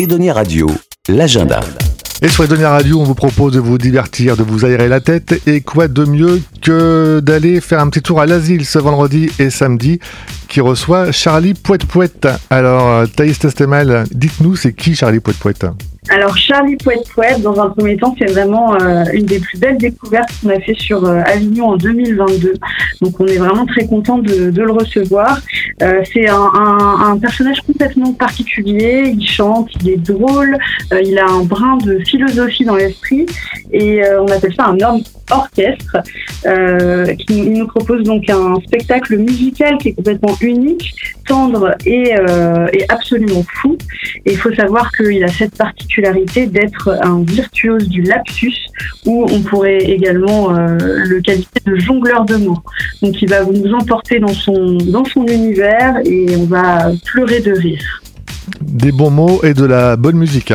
Edonia Radio, l'agenda. Et sur Edonia Radio, on vous propose de vous divertir, de vous aérer la tête. Et quoi de mieux que d'aller faire un petit tour à l'asile ce vendredi et samedi qui reçoit Charlie Pouette Pouette. Alors, euh, Thaïs Testemal, dites-nous, c'est qui Charlie Pouette Pouette alors Charlie Pouette Pouette, dans un premier temps, c'est vraiment euh, une des plus belles découvertes qu'on a fait sur euh, Avignon en 2022. Donc on est vraiment très content de, le recevoir. Euh, c'est un, personnage complètement particulier. Il chante, il est drôle, il a un brin de philosophie dans l'esprit et on appelle ça un orchestre qui nous propose donc un spectacle musical qui est complètement unique, tendre et, et absolument fou. Et il faut savoir qu'il a cette particularité d'être un virtuose du lapsus, où on pourrait également euh, le qualifier de jongleur de mots. Donc il va nous emporter dans son, dans son univers et on va pleurer de rire. Des bons mots et de la bonne musique.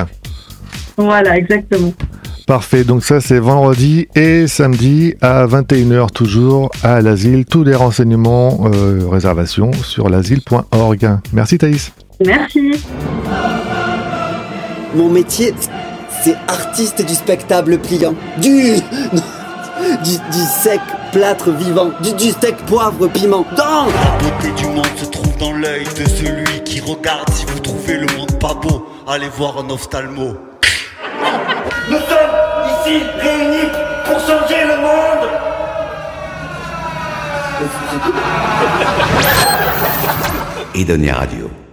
Voilà, exactement. Parfait, donc ça c'est vendredi et samedi à 21h toujours à l'asile. Tous les renseignements, euh, réservations sur l'asile.org. Merci Thaïs. Merci. Mon métier, c'est artiste du spectacle pliant. Du, du, sec plâtre vivant. Du, du steak poivre piment. Dans La beauté du monde se trouve dans l'œil de celui qui regarde. Si vous trouvez le monde pas beau, allez voir un ophtalmo. Nous sommes ici réunis pour changer le monde. Edonia Radio.